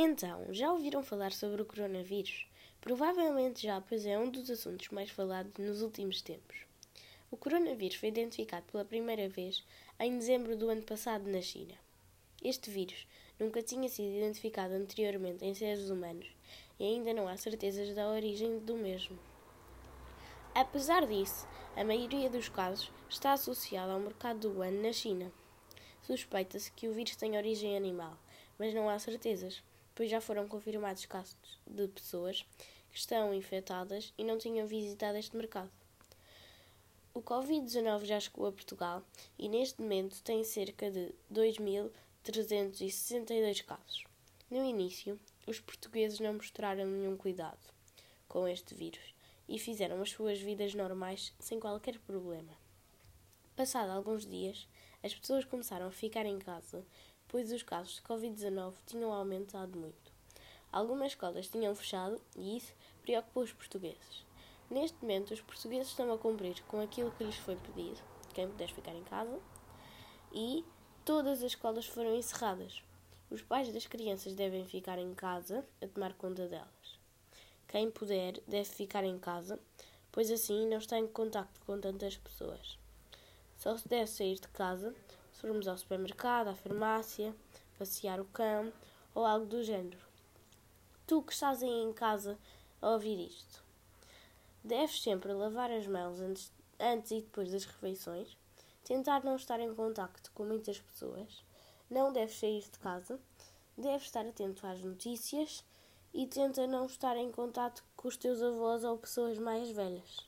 Então, já ouviram falar sobre o coronavírus? Provavelmente já, pois é um dos assuntos mais falados nos últimos tempos. O coronavírus foi identificado pela primeira vez em dezembro do ano passado na China. Este vírus nunca tinha sido identificado anteriormente em seres humanos e ainda não há certezas da origem do mesmo. Apesar disso, a maioria dos casos está associada ao mercado do ano na China. Suspeita-se que o vírus tem origem animal, mas não há certezas pois já foram confirmados casos de pessoas que estão infectadas e não tinham visitado este mercado. O Covid-19 já chegou a Portugal e neste momento tem cerca de 2.362 casos. No início, os portugueses não mostraram nenhum cuidado com este vírus e fizeram as suas vidas normais sem qualquer problema. Passado alguns dias, as pessoas começaram a ficar em casa pois os casos de Covid-19 tinham aumentado muito. Algumas escolas tinham fechado e isso preocupou os portugueses. Neste momento, os portugueses estão a cumprir com aquilo que lhes foi pedido, quem puder ficar em casa, e todas as escolas foram encerradas. Os pais das crianças devem ficar em casa a tomar conta delas. Quem puder deve ficar em casa, pois assim não está em contato com tantas pessoas. Só se deve sair de casa se formos ao supermercado, à farmácia, passear o cão ou algo do género. Tu que estás aí em casa a ouvir isto, deves sempre lavar as mãos antes, antes e depois das refeições, tentar não estar em contacto com muitas pessoas, não deves sair de casa, deves estar atento às notícias e tenta não estar em contato com os teus avós ou pessoas mais velhas.